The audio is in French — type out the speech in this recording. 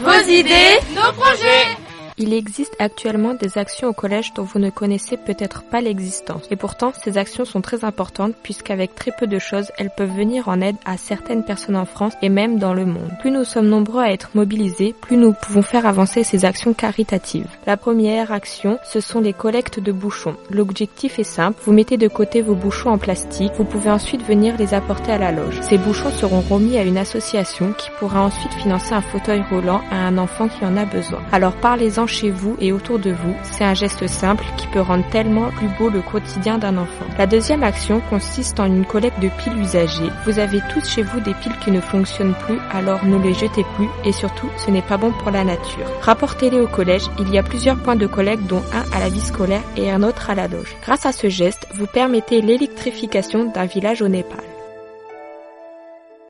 Vos idées, nos projets il existe actuellement des actions au collège dont vous ne connaissez peut-être pas l'existence. Et pourtant, ces actions sont très importantes puisqu'avec très peu de choses, elles peuvent venir en aide à certaines personnes en France et même dans le monde. Plus nous sommes nombreux à être mobilisés, plus nous pouvons faire avancer ces actions caritatives. La première action, ce sont les collectes de bouchons. L'objectif est simple, vous mettez de côté vos bouchons en plastique, vous pouvez ensuite venir les apporter à la loge. Ces bouchons seront remis à une association qui pourra ensuite financer un fauteuil roulant à un enfant qui en a besoin. Alors parlez-en chez vous et autour de vous, c'est un geste simple qui peut rendre tellement plus beau le quotidien d'un enfant. La deuxième action consiste en une collecte de piles usagées. Vous avez tous chez vous des piles qui ne fonctionnent plus, alors ne les jetez plus et surtout ce n'est pas bon pour la nature. Rapportez-les au collège, il y a plusieurs points de collecte dont un à la vie scolaire et un autre à la loge. Grâce à ce geste, vous permettez l'électrification d'un village au Népal.